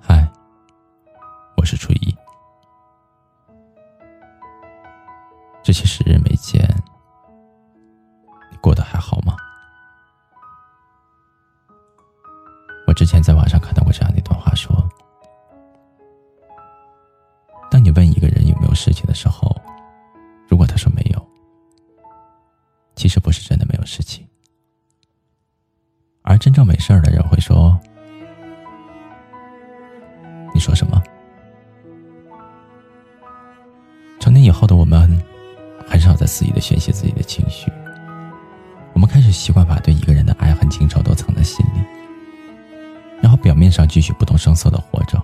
嗨，我是初一。这些时日没见，你过得还好吗？我之前在网上看到过这样的一段话，说：当你问一个人有没有事情的时候，如果他说没有，其实不是，真正没事儿的人会说：“你说什么？”成年以后的我们。很少在肆意的宣泄自己的情绪，我们开始习惯把对一个人的爱恨情仇都藏在心里，然后表面上继续不动声色的活着。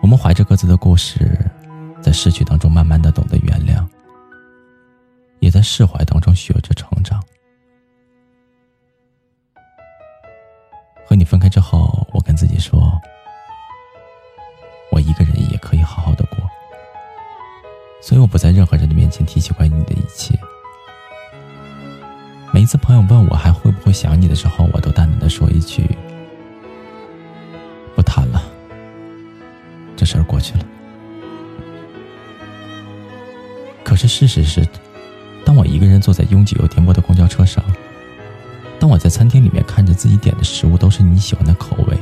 我们怀着各自的故事，在失去当中慢慢的懂得原谅，也在释怀当中学着成长。你分开之后，我跟自己说，我一个人也可以好好的过。所以我不在任何人的面前提起关于你的一切。每一次朋友问我还会不会想你的时候，我都淡淡的说一句：“不谈了，这事儿过去了。”可是事实是，当我一个人坐在拥挤又颠簸的公交车上，当我在餐厅里面看着自己点的食物都是你喜欢的口味，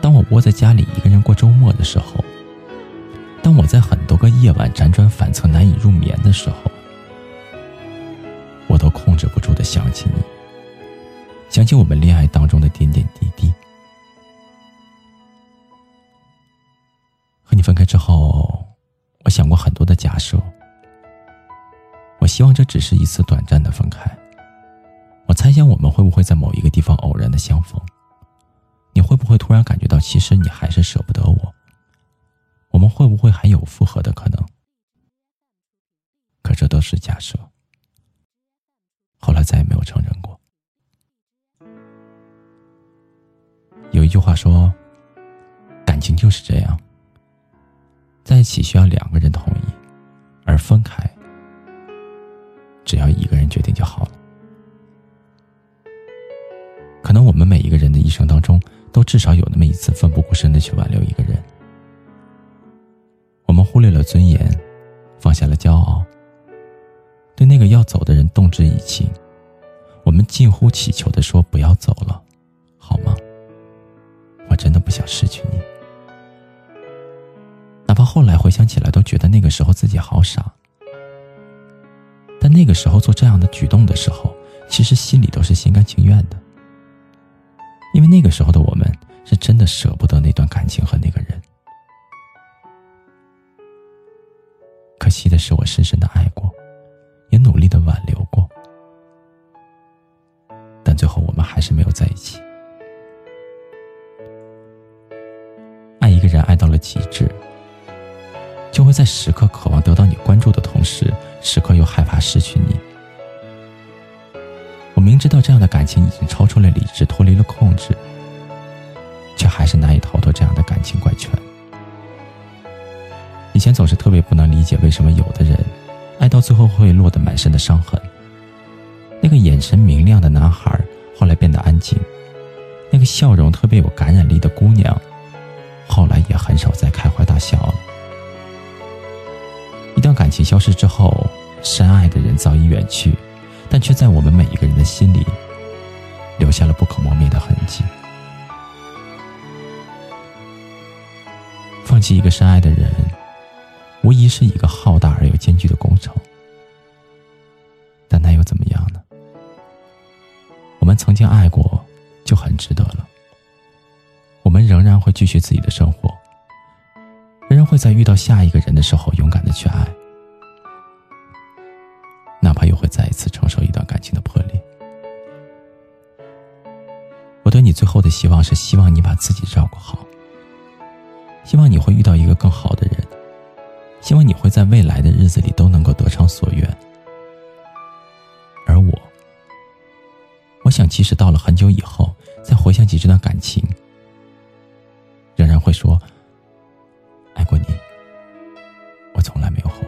当我窝在家里一个人过周末的时候。当我在很多个夜晚辗转反侧难以入眠的时候，我都控制不住的想起你，想起我们恋爱当中的点点滴滴。和你分开之后，我想过很多的假设。我希望这只是一次短暂的分开。猜想我们会不会在某一个地方偶然的相逢？你会不会突然感觉到，其实你还是舍不得我？我们会不会还有复合的可能？可这都是假设，后来再也没有承认过。有一句话说：“感情就是这样，在一起需要两个人同意，而分开只要一个人决定就好了。”可能我们每一个人的一生当中，都至少有那么一次奋不顾身的去挽留一个人。我们忽略了尊严，放下了骄傲，对那个要走的人动之以情。我们近乎乞求的说：“不要走了，好吗？我真的不想失去你。”哪怕后来回想起来，都觉得那个时候自己好傻。但那个时候做这样的举动的时候，其实心里都是心甘情愿的，因为那个时候的我们是真的舍不得那段感情和那个人。可惜的是，我深深的爱过，也努力的挽留过，但最后我们还是没有在一起。爱一个人爱到了极致，就会在时刻渴望得到你关注的同时，时刻又害怕失去你。知道这样的感情已经超出了理智，脱离了控制，却还是难以逃脱这样的感情怪圈。以前总是特别不能理解，为什么有的人爱到最后会落得满身的伤痕。那个眼神明亮的男孩后来变得安静，那个笑容特别有感染力的姑娘，后来也很少再开怀大笑了。一段感情消失之后，深爱的人早已远去，但却在我们每一个人的心里留下了不可磨灭的痕迹。放弃一个深爱的人。无疑是一个浩大而又艰巨的工程，但那又怎么样呢？我们曾经爱过，就很值得了。我们仍然会继续自己的生活，仍然会在遇到下一个人的时候勇敢的去爱，怕又会再一次承受一段感情的破裂。我对你最后的希望是，希望你把自己照顾好，希望你会遇到一个更好的人。希望你会在未来的日子里都能够得偿所愿，而我，我想，即使到了很久以后，再回想起这段感情，仍然会说，爱过你，我从来没有后悔。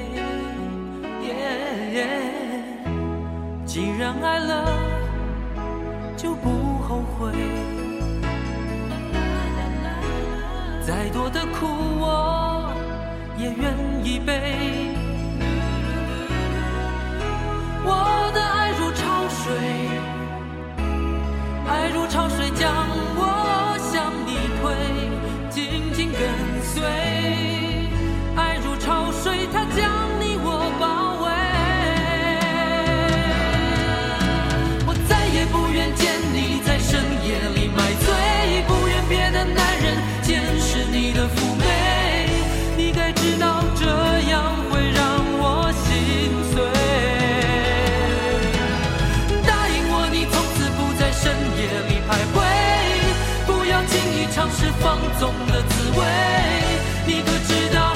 既然爱了，就不后悔。再多的苦我也愿意背。我的爱如潮水，爱如潮水是放纵的滋味。你可知道